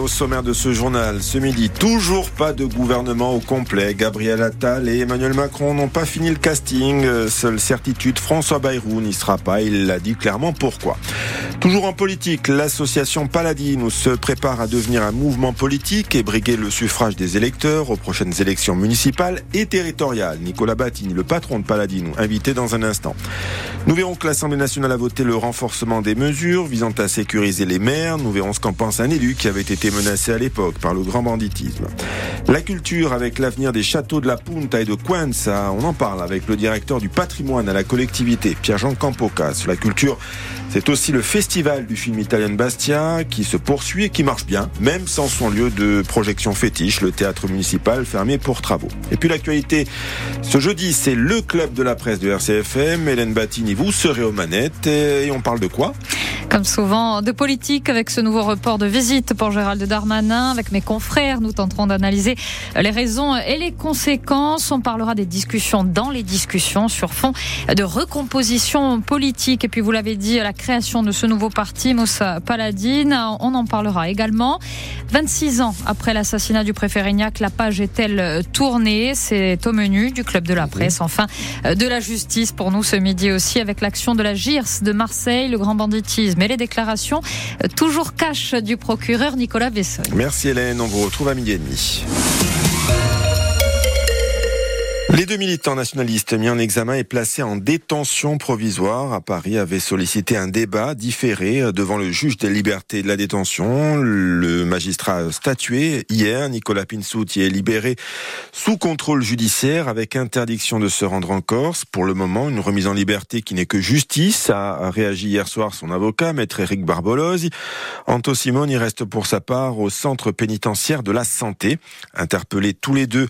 au sommaire de ce journal, ce midi, toujours pas de gouvernement au complet. Gabriel Attal et Emmanuel Macron n'ont pas fini le casting. Seule certitude, François Bayrou n'y sera pas. Il l'a dit clairement pourquoi. Toujours en politique, l'association Paladine se prépare à devenir un mouvement politique et briguer le suffrage des électeurs aux prochaines élections municipales et territoriales. Nicolas Battini, le patron de Paladine, invité dans un instant. Nous verrons que l'Assemblée nationale a voté le renforcement des mesures visant à sécuriser les maires. Nous verrons ce qu'en pense un élu qui avait été menacé à l'époque par le grand banditisme. La culture avec l'avenir des châteaux de la Punta et de Cuenca. On en parle avec le directeur du patrimoine à la collectivité, Pierre-Jean Campocas. La culture, c'est aussi le festival du film italien Bastia qui se poursuit et qui marche bien, même sans son lieu de projection fétiche, le théâtre municipal fermé pour travaux. Et puis l'actualité, ce jeudi, c'est le club de la presse de RCFM. Hélène Battini, vous serez aux manettes et on parle de quoi? Comme souvent, de politique avec ce nouveau report de visite pour Gérald Darmanin. Avec mes confrères, nous tenterons d'analyser les raisons et les conséquences. On parlera des discussions dans les discussions sur fond de recomposition politique. Et puis, vous l'avez dit, la création de ce nouveau parti, Moussa Paladine. On en parlera également. 26 ans après l'assassinat du préfet Rignac, la page est-elle tournée? C'est au menu du Club de la Presse. Enfin, de la justice pour nous ce midi aussi avec l'action de la GIRS de Marseille, le grand banditisme et les déclarations toujours cash du procureur Nicolas Besson. Merci Hélène, on vous retrouve à midi et demi. Les deux militants nationalistes mis en examen et placés en détention provisoire à Paris avaient sollicité un débat différé devant le juge des libertés de la détention. Le magistrat statué hier. Nicolas Pinsout y est libéré sous contrôle judiciaire avec interdiction de se rendre en Corse. Pour le moment, une remise en liberté qui n'est que justice, a réagi hier soir son avocat, maître Éric Barbolosi. Anto Simone y reste pour sa part au centre pénitentiaire de la santé. Interpellés tous les deux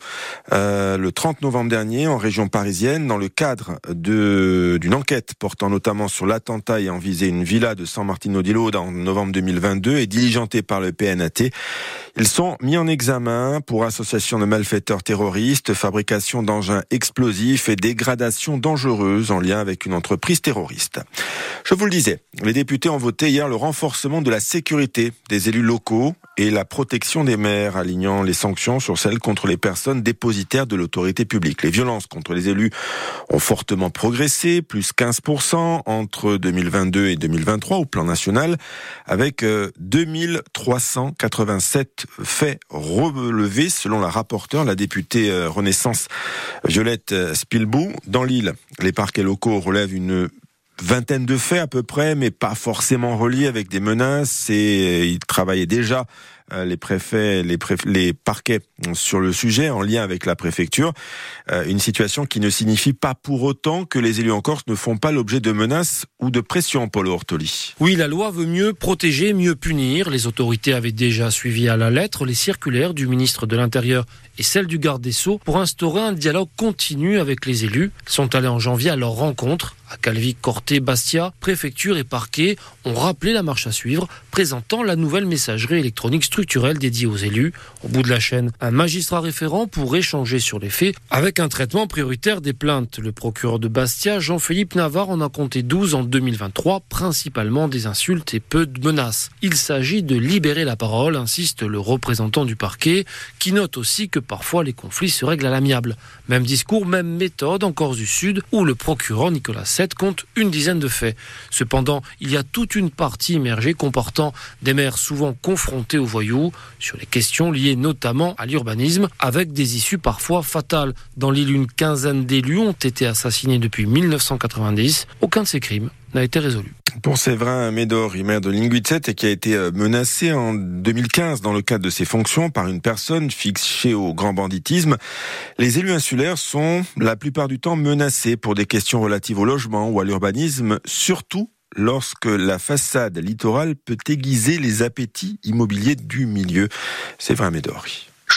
euh, le 30 novembre dernier en région parisienne dans le cadre d'une enquête portant notamment sur l'attentat ayant visé une villa de San Martino di Lode en novembre 2022 et diligenté par le PNAT. Ils sont mis en examen pour association de malfaiteurs terroristes, fabrication d'engins explosifs et dégradation dangereuse en lien avec une entreprise terroriste. Je vous le disais, les députés ont voté hier le renforcement de la sécurité des élus locaux et la protection des maires, alignant les sanctions sur celles contre les personnes dépositaires de l'autorité publique. Les violences contre les élus ont fortement progressé, plus 15% entre 2022 et 2023 au plan national, avec 2387 euh, faits relevés selon la rapporteure, la députée euh, Renaissance Violette Spilbou. Dans l'île, les parquets locaux relèvent une vingtaine de faits à peu près, mais pas forcément reliés avec des menaces. Et ils travaillaient déjà euh, les préfets, les, les parquets sur le sujet en lien avec la préfecture. Euh, une situation qui ne signifie pas pour autant que les élus en Corse ne font pas l'objet de menaces ou de pression, Paul Ortoli. Oui, la loi veut mieux protéger, mieux punir. Les autorités avaient déjà suivi à la lettre les circulaires du ministre de l'Intérieur et celles du garde des Sceaux pour instaurer un dialogue continu avec les élus. Ils sont allés en janvier à leur rencontre à Calvi, Corté, Bastia, préfecture et parquet ont rappelé la marche à suivre, présentant la nouvelle messagerie électronique structurelle dédiée aux élus. Au bout de la chaîne, un magistrat référent pour échanger sur les faits avec un traitement prioritaire des plaintes. Le procureur de Bastia, Jean-Philippe Navarre, en a compté 12 en 2023, principalement des insultes et peu de menaces. Il s'agit de libérer la parole, insiste le représentant du parquet, qui note aussi que parfois les conflits se règlent à l'amiable. Même discours, même méthode en Corse du Sud, où le procureur Nicolas compte une dizaine de faits. Cependant, il y a toute une partie immergée comportant des maires souvent confrontés aux voyous sur les questions liées notamment à l'urbanisme, avec des issues parfois fatales. Dans l'île, une quinzaine d'élus ont été assassinés depuis 1990. Aucun de ces crimes n'a été résolu. Pour Séverin Médor, maire de Linguizet et qui a été euh, menacé en 2015 dans le cadre de ses fonctions par une personne fixée au grand banditisme, les élus insulaires sont la plupart du temps menacés pour des questions relatives au logement ou à l'urbanisme, surtout lorsque la façade littorale peut aiguiser les appétits immobiliers du milieu. Séverin Médor.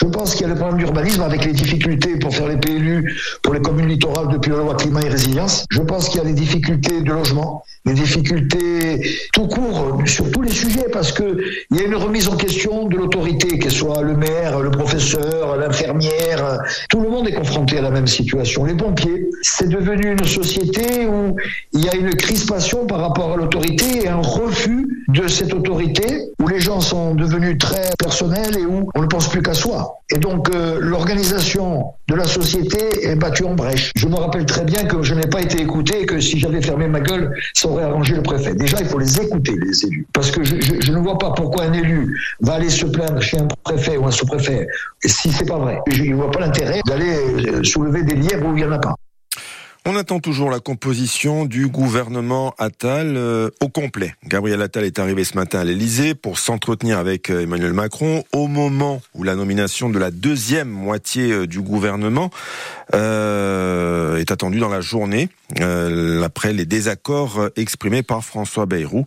Je pense qu'il y a le problème d'urbanisme avec les difficultés pour faire les PLU pour les communes littorales depuis la loi climat et résilience. Je pense qu'il y a les difficultés de logement, les difficultés tout court sur tous les sujets parce que il y a une remise en question de l'autorité, qu'elle soit le maire, le professeur, l'infirmière. Tout le monde est confronté à la même situation. Les pompiers, c'est devenu une société où il y a une crispation par rapport à l'autorité et un refus de cette autorité où les gens sont devenus très personnels et où on ne pense plus qu'à soi. Et donc euh, l'organisation de la société est battue en brèche. Je me rappelle très bien que je n'ai pas été écouté et que si j'avais fermé ma gueule, ça aurait arrangé le préfet. Déjà, il faut les écouter, les élus. Parce que je, ne vois pas pourquoi un élu va aller se plaindre chez un préfet ou un sous-préfet si c'est pas vrai. Je ne vois pas l'intérêt d'aller euh, soulever des lièvres où il n'y en a pas. On attend toujours la composition du gouvernement Attal euh, au complet. Gabriel Attal est arrivé ce matin à l'Elysée pour s'entretenir avec euh, Emmanuel Macron au moment où la nomination de la deuxième moitié du gouvernement est attendue dans la journée, après les désaccords exprimés par François Bayrou.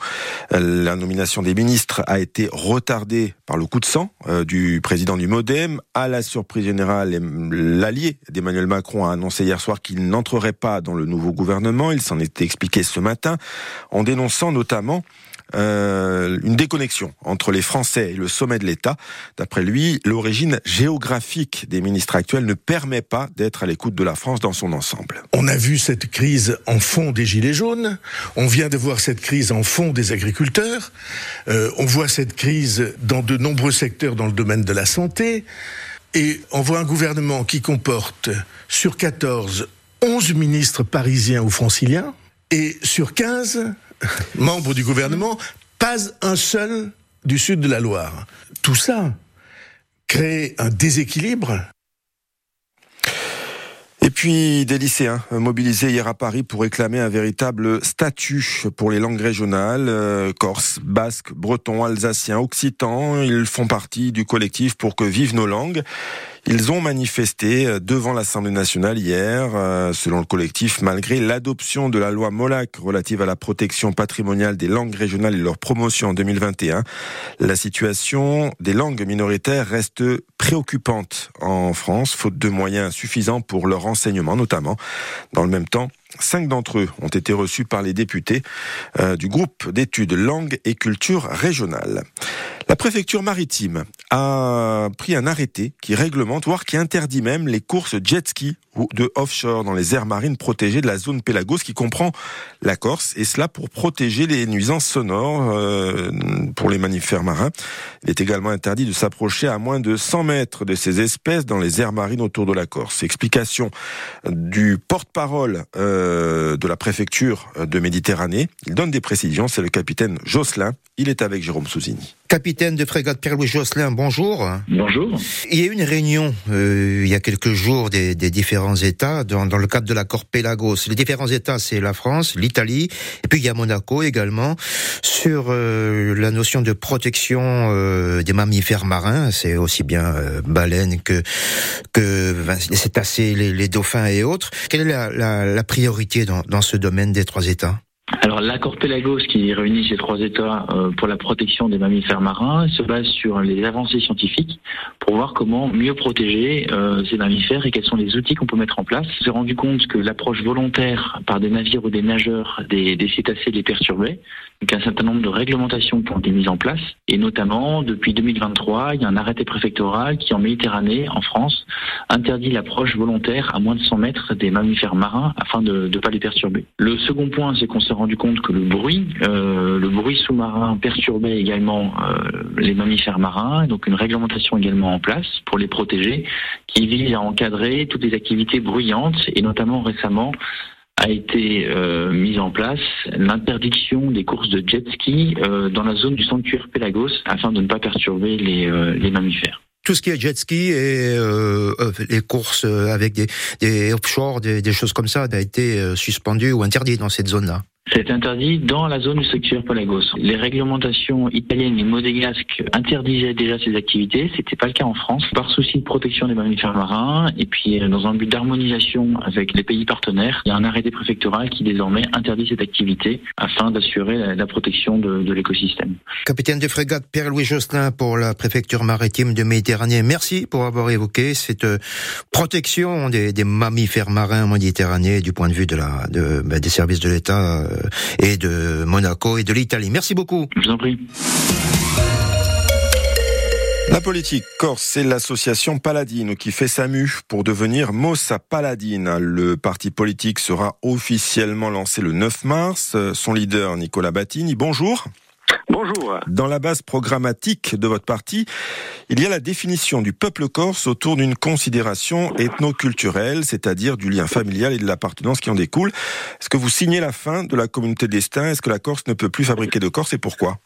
la nomination des ministres a été retardée par le coup de sang du président du Modem. À la surprise générale, l'allié d'Emmanuel Macron a annoncé hier soir qu'il n'entrerait pas dans le nouveau gouvernement. Il s'en est expliqué ce matin en dénonçant notamment euh, une déconnexion entre les Français et le sommet de l'État. D'après lui, l'origine géographique des ministres actuels ne permet pas d'être à l'écoute de la France dans son ensemble. On a vu cette crise en fond des Gilets jaunes, on vient de voir cette crise en fond des agriculteurs, euh, on voit cette crise dans de nombreux secteurs dans le domaine de la santé, et on voit un gouvernement qui comporte sur 14 11 ministres parisiens ou franciliens, et sur 15 membres du gouvernement, pas un seul du sud de la Loire. Tout ça crée un déséquilibre et puis des lycéens mobilisés hier à Paris pour réclamer un véritable statut pour les langues régionales, euh, corse, basque, breton, alsacien, occitan. Ils font partie du collectif pour que vivent nos langues. Ils ont manifesté euh, devant l'Assemblée nationale hier, euh, selon le collectif, malgré l'adoption de la loi Molac relative à la protection patrimoniale des langues régionales et leur promotion en 2021. La situation des langues minoritaires reste préoccupante en France, faute de moyens suffisants pour leur enseignement notamment. Dans le même temps, Cinq d'entre eux ont été reçus par les députés euh, du groupe d'études langue et culture régionale. La préfecture maritime a pris un arrêté qui réglemente, voire qui interdit même les courses jet ski ou de offshore dans les aires marines protégées de la zone Pélagos qui comprend la Corse, et cela pour protéger les nuisances sonores euh, pour les mammifères marins. Il est également interdit de s'approcher à moins de 100 mètres de ces espèces dans les aires marines autour de la Corse. Explication du porte-parole euh, de la préfecture de Méditerranée. Il donne des précisions, c'est le capitaine Jocelyn. Il est avec Jérôme Souzini. Capitaine de frégate Pierre-Louis Josselin, bonjour. Bonjour. Il y a eu une réunion euh, il y a quelques jours des, des différents États dans, dans, le cadre de l'accord Pélagos. Les différents États, c'est la France, l'Italie, et puis il y a Monaco également, sur euh, la notion de protection euh, des mammifères marins. C'est aussi bien euh, baleines que, que les cétacés, les, les, dauphins et autres. Quelle est la, la, la priorité dans, dans ce domaine des trois États? Alors l'accord Pélagos qui réunit ces trois États euh, pour la protection des mammifères marins se base sur les avancées scientifiques pour voir comment mieux protéger euh, ces mammifères et quels sont les outils qu'on peut mettre en place. On s'est rendu compte que l'approche volontaire par des navires ou des nageurs des, des cétacés les perturbait. Donc un certain nombre de réglementations qui ont été mises en place et notamment depuis 2023, il y a un arrêté préfectoral qui en Méditerranée, en France, interdit l'approche volontaire à moins de 100 mètres des mammifères marins afin de ne pas les perturber. Le second point, c'est qu'on s'est rendu compte que le bruit, euh, le bruit sous-marin perturbait également euh, les mammifères marins, donc une réglementation également en place pour les protéger, qui vise à encadrer toutes les activités bruyantes et notamment récemment a été euh, mise en place l'interdiction des courses de jet ski euh, dans la zone du sanctuaire Pélagos afin de ne pas perturber les, euh, les mammifères tout ce qui est jet ski et euh, les courses avec des, des offshore, des, des, choses comme ça, a été suspendu ou interdit dans cette zone-là. C'est interdit dans la zone du secteur Palagos. Les réglementations italiennes et modégasques interdisaient déjà ces activités. C'était pas le cas en France. Par souci de protection des mammifères marins et puis euh, dans un but d'harmonisation avec les pays partenaires, il y a un arrêté préfectoral qui désormais interdit cette activité afin d'assurer la, protection de, l'écosystème. Capitaine de frégate Pierre-Louis Josselin pour la préfecture maritime de Méditerranée. Merci pour avoir évoqué cette euh, protection des, mammifères marins en Méditerranée du point de vue de la, de, ben, des services de l'État euh, et de Monaco et de l'Italie. Merci beaucoup. Je vous en prie. La politique corse, c'est l'association Paladine qui fait sa mue pour devenir Mossa Paladine. Le parti politique sera officiellement lancé le 9 mars. Son leader, Nicolas Battini, bonjour. Bonjour. Dans la base programmatique de votre parti, il y a la définition du peuple corse autour d'une considération ethno-culturelle, c'est-à-dire du lien familial et de l'appartenance qui en découle. Est-ce que vous signez la fin de la communauté destin? Est-ce que la Corse ne peut plus fabriquer de Corse et pourquoi?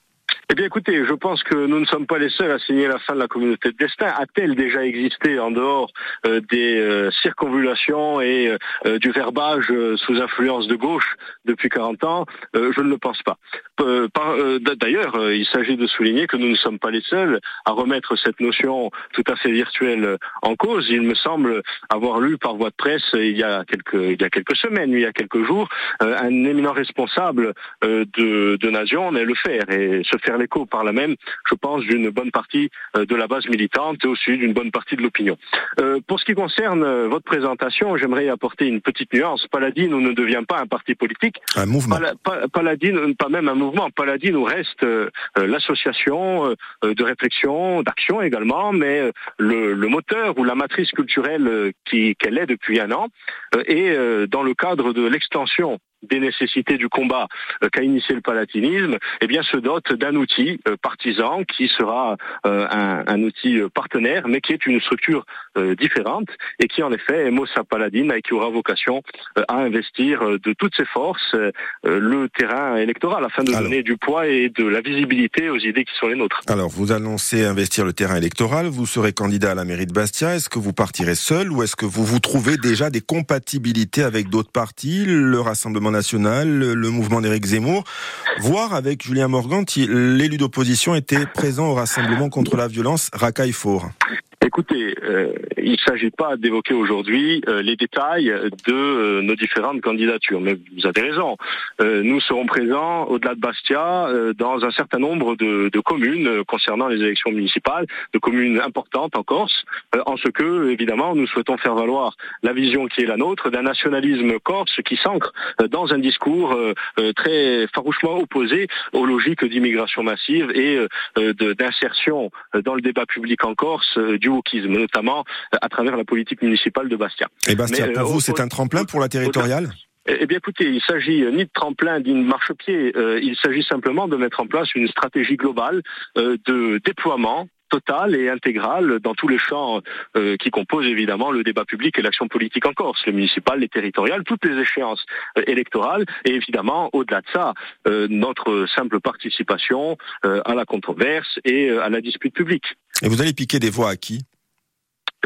Eh bien écoutez, je pense que nous ne sommes pas les seuls à signer la fin de la communauté de destin. A-t-elle déjà existé en dehors euh, des euh, circonvulations et euh, du verbage sous influence de gauche depuis 40 ans? Je ne le pense pas. D'ailleurs, il s'agit de souligner que nous ne sommes pas les seuls à remettre cette notion tout à fait virtuelle en cause. Il me semble avoir lu par voie de presse il y a quelques, il y a quelques semaines, il y a quelques jours, un éminent responsable de, de Nation, mais le faire et se faire l'écho par la même, je pense, d'une bonne partie euh, de la base militante et aussi d'une bonne partie de l'opinion. Euh, pour ce qui concerne euh, votre présentation, j'aimerais apporter une petite nuance. Paladine ne devient pas un parti politique. Un mouvement. Paladine, pas même un mouvement. Paladine reste l'association de réflexion, d'action également, mais le, moteur ou la matrice culturelle qu'elle est depuis un an. et dans le cadre de l'extension des nécessités du combat euh, qu'a initié le palatinisme, eh bien se dote d'un outil euh, partisan qui sera euh, un, outil partenaire, mais qui est une structure différente et qui en effet est Mossa Paladine et qui aura vocation à investir de toutes ses forces le terrain électoral afin de donner du poids et de la visibilité aux idées qui sont les nôtres. Alors vous annoncez investir le terrain électoral, vous serez candidat à la mairie de Bastia, est-ce que vous partirez seul ou est-ce que vous vous trouvez déjà des compatibilités avec d'autres partis, le Rassemblement national, le mouvement d'Éric Zemmour, voire avec Julien Morganti, l'élu d'opposition était présent au rassemblement contre la violence Racaille-Fort. Écoutez, euh, il ne s'agit pas d'évoquer aujourd'hui euh, les détails de euh, nos différentes candidatures, mais vous avez raison. nous serons présents au-delà de Bastia dans un certain nombre de, de, communes concernant les élections municipales, de communes importantes en Corse, en ce que, évidemment, nous souhaitons faire valoir la vision qui est la nôtre d'un nationalisme corse qui s'ancre dans un discours très farouchement opposé aux logiques d'immigration massive et d'insertion dans le débat public en Corse du notamment euh, à travers la politique municipale de Bastia. Et Bastia, pour euh, vous, c'est un tremplin pour la territoriale? Eh bien, écoutez, il s'agit ni de tremplin ni de marchepied. Euh, il s'agit simplement de mettre en place une stratégie globale de déploiement total et intégral dans tous les champs qui composent évidemment le débat public et l'action politique en Corse, le municipal, les territoriales, toutes les échéances électorales et évidemment au-delà de ça, notre simple participation à la controverse et à la dispute publique. Et vous allez piquer des voix à qui?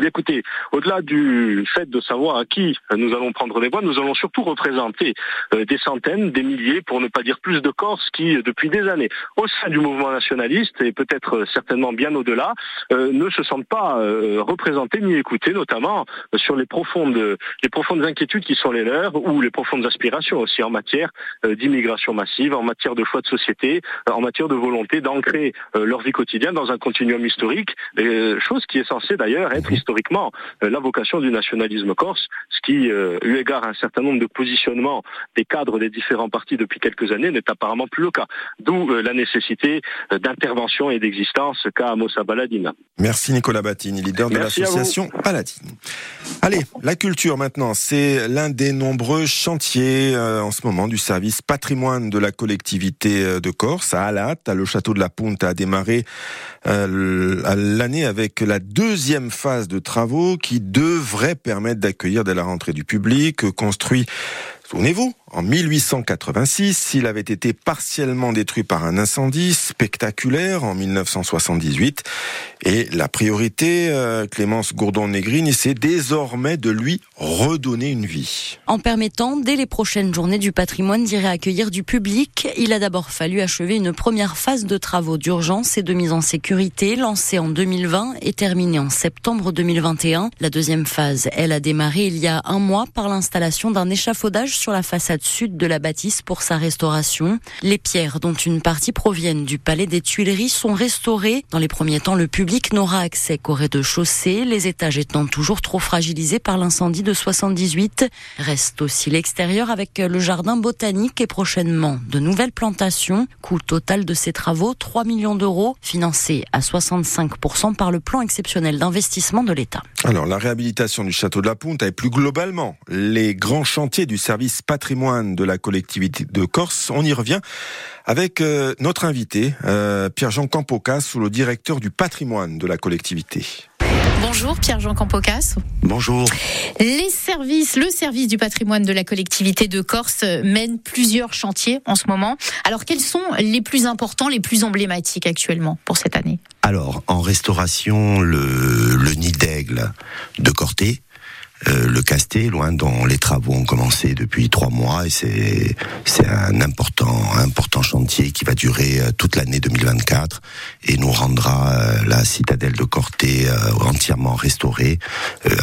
Écoutez, au-delà du fait de savoir à qui nous allons prendre des voix, nous allons surtout représenter euh, des centaines, des milliers, pour ne pas dire plus de Corses qui, depuis des années, au sein du mouvement nationaliste et peut-être euh, certainement bien au-delà, euh, ne se sentent pas représentés ni écoutés, notamment sur les profondes, les profondes inquiétudes qui sont les leurs ou les profondes aspirations aussi en matière d'immigration massive, en matière de choix de société, en matière de volonté d'ancrer leur vie quotidienne dans un continuum historique, chose qui est censée d'ailleurs être historiquement euh, la vocation du nationalisme corse, ce qui, euh, eu égard à un certain nombre de positionnements des cadres des différents partis depuis quelques années, n'est apparemment plus le cas. D'où euh, la nécessité d'intervention et d'existence qu'a Mossa Baladine. Merci Nicolas Battini, leader de l'association Paladine. Allez, la culture maintenant, c'est l'un des nombreux chantiers en ce moment du service patrimoine de la collectivité de Corse, à Alat, le château de la Punte a démarré l'année avec la deuxième phase de travaux qui devraient permettre d'accueillir dès la rentrée du public, construit Souvenez-vous, en 1886, il avait été partiellement détruit par un incendie spectaculaire en 1978. Et la priorité, euh, Clémence Gourdon-Négrigne, c'est désormais de lui redonner une vie. En permettant, dès les prochaines journées du patrimoine, d'y réaccueillir du public, il a d'abord fallu achever une première phase de travaux d'urgence et de mise en sécurité, lancée en 2020 et terminée en septembre 2021. La deuxième phase, elle a démarré il y a un mois par l'installation d'un échafaudage sur la façade sud de la bâtisse pour sa restauration. Les pierres, dont une partie proviennent du palais des Tuileries, sont restaurées. Dans les premiers temps, le public n'aura accès qu'au rez-de-chaussée, les étages étant toujours trop fragilisés par l'incendie de 78. Reste aussi l'extérieur avec le jardin botanique et prochainement de nouvelles plantations. Coût total de ces travaux, 3 millions d'euros, financés à 65% par le plan exceptionnel d'investissement de l'État. Alors, la réhabilitation du château de la Punta et plus globalement les grands chantiers du service patrimoine de la collectivité de Corse, on y revient avec euh, notre invité, euh, Pierre-Jean Campocas, le directeur du patrimoine de la collectivité. Bonjour Pierre-Jean Campocas. Bonjour. Les services, le service du patrimoine de la collectivité de Corse mène plusieurs chantiers en ce moment. Alors quels sont les plus importants, les plus emblématiques actuellement pour cette année? Alors en restauration, le, le nid d'aigle de Corté euh, le Casté, loin dont les travaux ont commencé depuis trois mois et c'est c'est un important important chantier qui va durer euh, toute l'année 2024 et nous rendra euh, la citadelle de Corté entièrement restaurée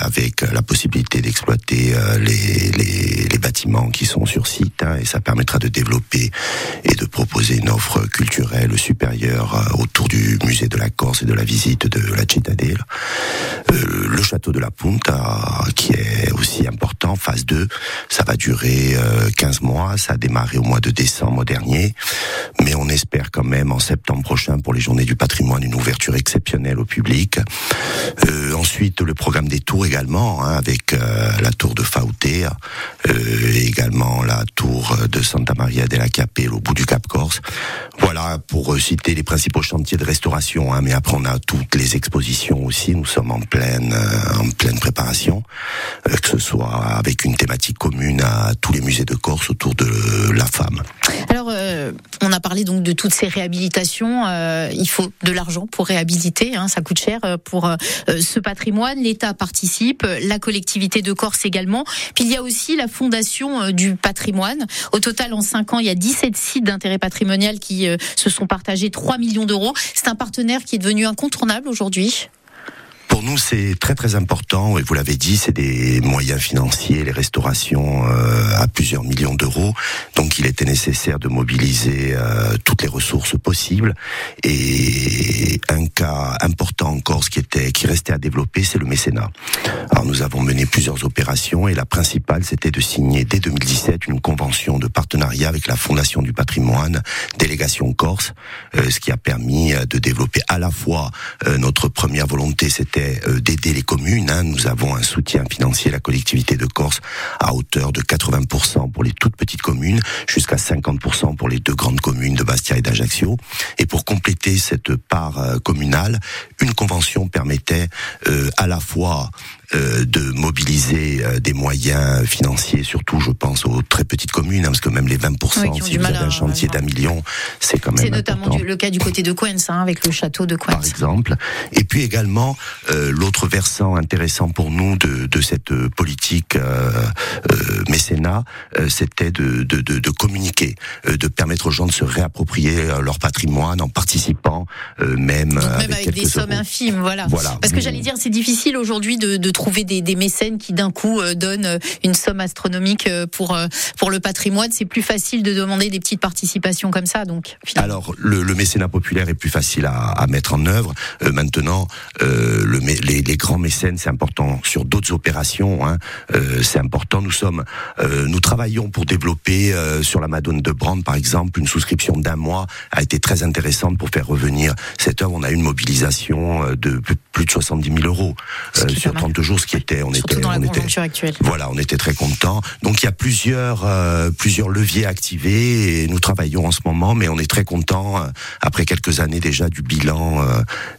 avec la possibilité d'exploiter les, les, les bâtiments qui sont sur site hein, et ça permettra de développer et de proposer une offre culturelle supérieure autour du musée de la Corse et de la visite de la citadelle. le château de la Punta est aussi important, phase 2. Ça va durer 15 euh, mois, ça a démarré au mois de décembre dernier, mais on espère quand même en septembre prochain pour les journées du patrimoine une ouverture exceptionnelle au public. Euh, ensuite, le programme des tours également, hein, avec euh, la tour de Fautea, euh, également la tour de Santa Maria della Capelle au bout du Cap Corse. Voilà, pour citer les principaux chantiers de restauration, hein, mais après on a toutes les expositions aussi, nous sommes en pleine, en pleine préparation. Euh, que ce soit avec une thématique commune à tous les musées de Corse autour de la femme. Alors, euh, on a parlé donc de toutes ces réhabilitations. Euh, il faut de l'argent pour réhabiliter, hein, ça coûte cher pour ce patrimoine. L'État participe, la collectivité de Corse également. Puis il y a aussi la fondation du patrimoine. Au total, en 5 ans, il y a 17 sites d'intérêt patrimonial qui se sont partagés 3 millions d'euros. C'est un partenaire qui est devenu incontournable aujourd'hui. Pour nous, c'est très très important. Et vous l'avez dit, c'est des moyens financiers, les restaurations euh, à plusieurs millions d'euros. Donc, il était nécessaire de mobiliser euh, toutes les ressources possibles. Et un cas important encore, ce qui était, qui restait à développer, c'est le mécénat. Alors, nous avons mené plusieurs opérations et la principale, c'était de signer dès 2017 une convention de partenariat avec la Fondation du Patrimoine, délégation Corse, euh, ce qui a permis de développer à la fois notre première volonté, c'était euh, d'aider les communes. Hein. Nous avons un soutien financier à la collectivité de Corse à hauteur de 80% pour les toutes petites communes, jusqu'à 50% pour les deux grandes communes de Bastia et d'Ajaccio. Et pour compléter cette part euh, communale, une convention permettait euh, à la fois euh, de mobiliser euh, des moyens financiers, surtout je pense aux très petites communes, hein, parce que même les 20%, si vous avez un chantier d'un million, c'est quand même C'est notamment le cas du côté de Coens, hein, avec le château de Coens. Par exemple. Et puis également, euh, l'autre versant intéressant pour nous de, de cette politique mécénat, c'était de, de, de, de, communiquer, de permettre aux gens de se réapproprier leur patrimoine en participant, même, avec, des sommes infimes, voilà. voilà. Parce que j'allais dire, c'est difficile aujourd'hui de, de trouver des, des mécènes qui d'un coup euh, donnent euh, une somme astronomique euh, pour pour le patrimoine. C'est plus facile de demander des petites participations comme ça. Donc alors le, le, mécénat populaire est plus facile à, à mettre en œuvre. maintenant, euh, le, les, les, grands mécènes, c'est important sur d'autres opérations. Hein, euh, c'est important. Nous sommes, nous travaillons pour développer sur la Madone de Brande, par exemple, une souscription d'un mois a été très intéressante pour faire revenir cette œuvre. On a une mobilisation de plus plus de 70 000 euros sur 30 jours, ce qui était, on Surtout était, dans la on était, conjoncture actuelle. voilà, on était très contents. Donc il y a plusieurs plusieurs leviers activés et nous travaillons en ce moment, mais on est très contents après quelques années déjà du bilan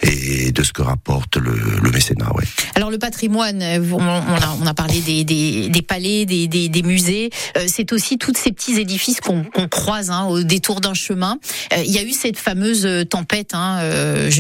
et de ce que rapporte le, le mécénat. Ouais. Alors le patrimoine, on a, on a parlé des, des, des palais, des, musées, c'est aussi tous ces petits édifices qu'on croise hein, au détour d'un chemin. Il y a eu cette fameuse tempête hein,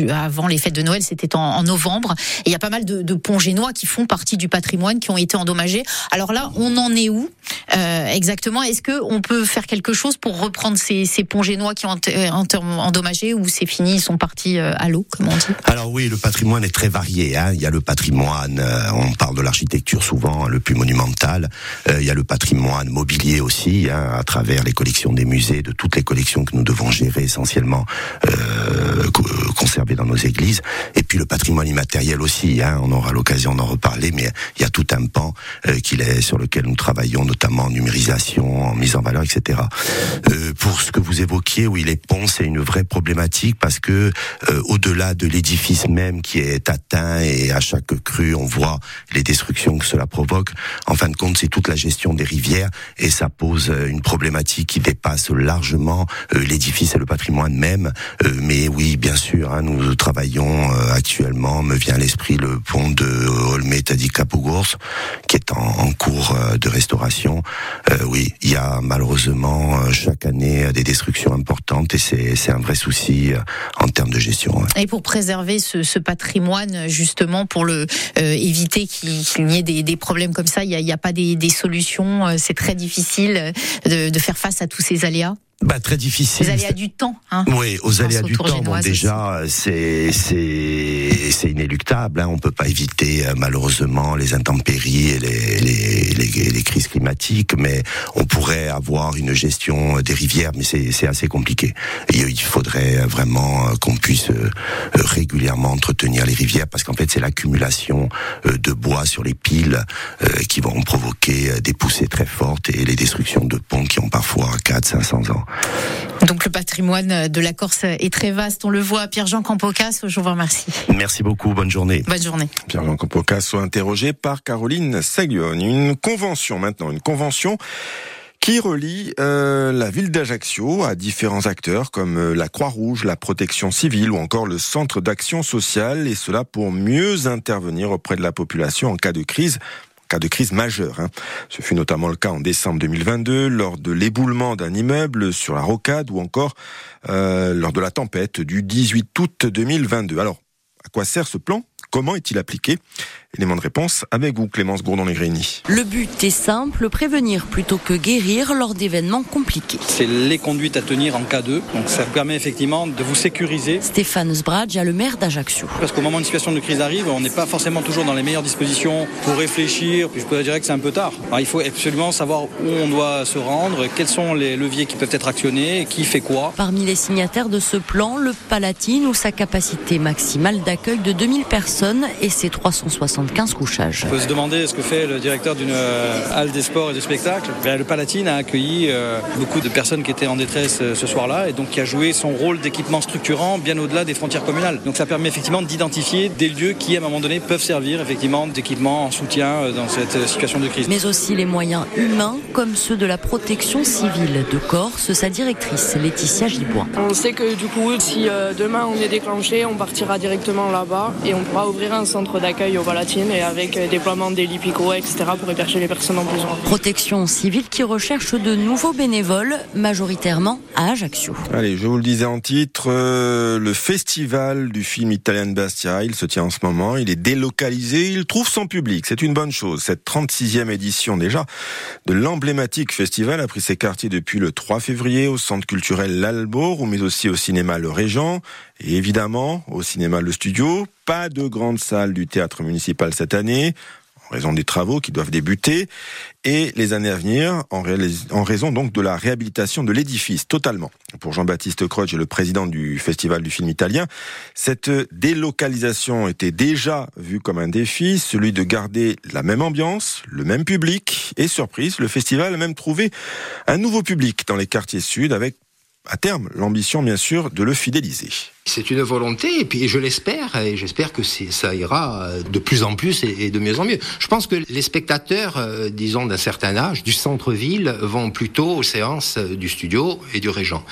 avant les fêtes de Noël, c'était en, en, novembre. Et il y a pas mal de, de ponts génois qui font partie du patrimoine, qui ont été endommagés. Alors là, on en est où euh, exactement? Est-ce que on peut faire quelque chose pour reprendre ces, ces ponts génois qui ont été endommagés ou c'est fini, ils sont partis à l'eau, comme on dit? Alors oui, le patrimoine est très varié. Hein. Il y a le patrimoine, euh, on parle de l'architecture souvent, le plus monumental. Euh, il y a le patrimoine mobilier aussi, hein, à travers les collections des musées, de toutes les collections que nous devons gérer essentiellement, euh, conserver dans nos églises. Et puis le patrimoine immatériel aussi. Hein, on aura l'occasion d'en reparler, mais il y a tout un pan euh, qu'il est sur lequel nous travaillons, notamment en numérisation, en mise en valeur, etc. Euh, pour ce que vous évoquiez, oui, les ponts, c'est une vraie problématique parce que euh, au-delà de l'édifice même qui est atteint et à chaque crue, on voit les destructions que cela provoque. En fin de compte, c'est toute la gestion des rivières et ça pose une problématique qui dépasse largement l'édifice et le patrimoine même. mais oui, bien sûr, hein, nous travaillons actuellement, me vient à l'esprit le pont de Olmé Tadi Capogours, qui est en, cours de restauration. Euh, oui, il y a malheureusement chaque année des destructions importantes et c'est un vrai souci en termes de gestion. Et pour préserver ce, patrimoine, justement, pour le euh, éviter qu'il y ait des, problèmes comme ça, il n'y a, pas des, solutions. C'est très difficile de faire face à tous ces aléas? Bah, très difficile. Aux aléas du temps. Hein, oui, aux aléas du temps. Bon, déjà, c'est c'est c'est inéluctable. Hein. On peut pas éviter malheureusement les intempéries et les, les, les, les crises climatiques, mais on pourrait avoir une gestion des rivières, mais c'est c'est assez compliqué. Et il faudrait vraiment qu'on puisse régulièrement entretenir les rivières, parce qu'en fait, c'est l'accumulation de bois sur les piles qui vont provoquer des poussées très fortes et les destructions de ponts qui ont parfois 4 500 ans. Donc le patrimoine de la Corse est très vaste, on le voit. Pierre-Jean Campocas, je vous remercie. Merci beaucoup, bonne journée. Bonne journée. Pierre-Jean Campocas soit interrogé par Caroline Saglione. Une convention maintenant, une convention qui relie euh, la ville d'Ajaccio à différents acteurs comme euh, la Croix-Rouge, la Protection civile ou encore le Centre d'action sociale, et cela pour mieux intervenir auprès de la population en cas de crise cas de crise majeure. Hein. Ce fut notamment le cas en décembre 2022 lors de l'éboulement d'un immeuble sur la rocade ou encore euh, lors de la tempête du 18 août 2022. Alors, à quoi sert ce plan? Comment est-il appliqué? Élément de réponse avec vous, Clémence Gourdon-Negrini. Le but est simple, prévenir plutôt que guérir lors d'événements compliqués. C'est les conduites à tenir en cas d'eux. Donc ça permet effectivement de vous sécuriser. Stéphane Sbradj, le maire d'Ajaccio. Parce qu'au moment où une situation de crise arrive, on n'est pas forcément toujours dans les meilleures dispositions pour réfléchir. Puis je pourrais dire que c'est un peu tard. Alors, il faut absolument savoir où on doit se rendre, quels sont les leviers qui peuvent être actionnés, qui fait quoi. Parmi les signataires de ce plan, le Palatine ou sa capacité maximale d'accueil de 2000 personnes et ses 360 15 couchages. Il faut se demander ce que fait le directeur d'une halle des sports et de spectacles. Le Palatine a accueilli beaucoup de personnes qui étaient en détresse ce soir-là et donc qui a joué son rôle d'équipement structurant bien au-delà des frontières communales. Donc ça permet effectivement d'identifier des lieux qui à un moment donné peuvent servir effectivement d'équipement en soutien dans cette situation de crise. Mais aussi les moyens humains comme ceux de la protection civile de Corse, sa directrice Laetitia Gibois. On sait que du coup si demain on est déclenché, on partira directement là-bas et on pourra ouvrir un centre d'accueil au Palatine et avec déploiement des lipico, etc. pour héberger les personnes en besoin. Protection civile qui recherche de nouveaux bénévoles, majoritairement à Ajaccio. Allez, je vous le disais en titre, euh, le festival du film italien Bastia, il se tient en ce moment, il est délocalisé, il trouve son public, c'est une bonne chose. Cette 36e édition déjà de l'emblématique festival a pris ses quartiers depuis le 3 février au centre culturel L'Albor, mais aussi au cinéma Le Régent, évidemment au cinéma Le Studio. Pas de grande salle du théâtre municipal cette année, en raison des travaux qui doivent débuter, et les années à venir, en, en raison donc de la réhabilitation de l'édifice totalement. Pour Jean-Baptiste Croce, le président du Festival du film italien, cette délocalisation était déjà vue comme un défi, celui de garder la même ambiance, le même public, et surprise, le festival a même trouvé un nouveau public dans les quartiers sud avec à terme l'ambition bien sûr de le fidéliser. C'est une volonté, et puis je l'espère, et j'espère que ça ira de plus en plus et de mieux en mieux. Je pense que les spectateurs, euh, disons d'un certain âge, du centre-ville, vont plutôt aux séances du studio et du Régent.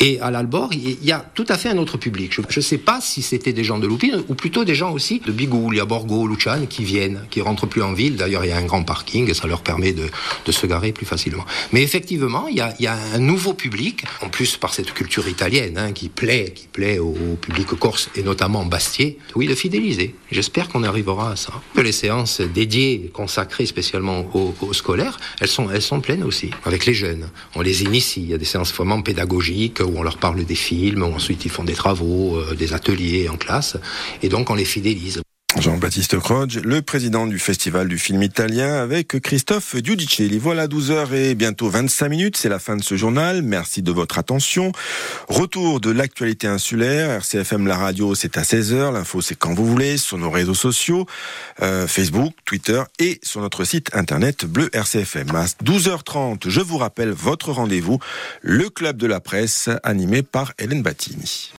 Et à l'Albor, il y a tout à fait un autre public. Je ne sais pas si c'était des gens de Loupine, ou plutôt des gens aussi de Bigou, a Borgo, Luchan, qui viennent, qui rentrent plus en ville. D'ailleurs, il y a un grand parking, et ça leur permet de, se garer plus facilement. Mais effectivement, il y a, un nouveau public, en plus par cette culture italienne, hein, qui plaît, qui plaît au au public corse et notamment Bastier, oui, de fidéliser. J'espère qu'on arrivera à ça. Les séances dédiées, consacrées spécialement aux, scolaires, elles sont, elles sont pleines aussi, avec les jeunes. On les initie. Il y a des séances vraiment pédagogiques où on leur parle des films, où ensuite ils font des travaux, euh, des ateliers en classe, et donc on les fidélise. Jean-Baptiste Croge, le président du Festival du film italien avec Christophe Giudicelli. Voilà 12h et bientôt 25 minutes, c'est la fin de ce journal. Merci de votre attention. Retour de l'actualité insulaire, RCFM la radio, c'est à 16h, l'info c'est quand vous voulez, sur nos réseaux sociaux, euh, Facebook, Twitter et sur notre site internet bleu RCFM. À 12h30, je vous rappelle votre rendez-vous, le club de la presse animé par Hélène Battini.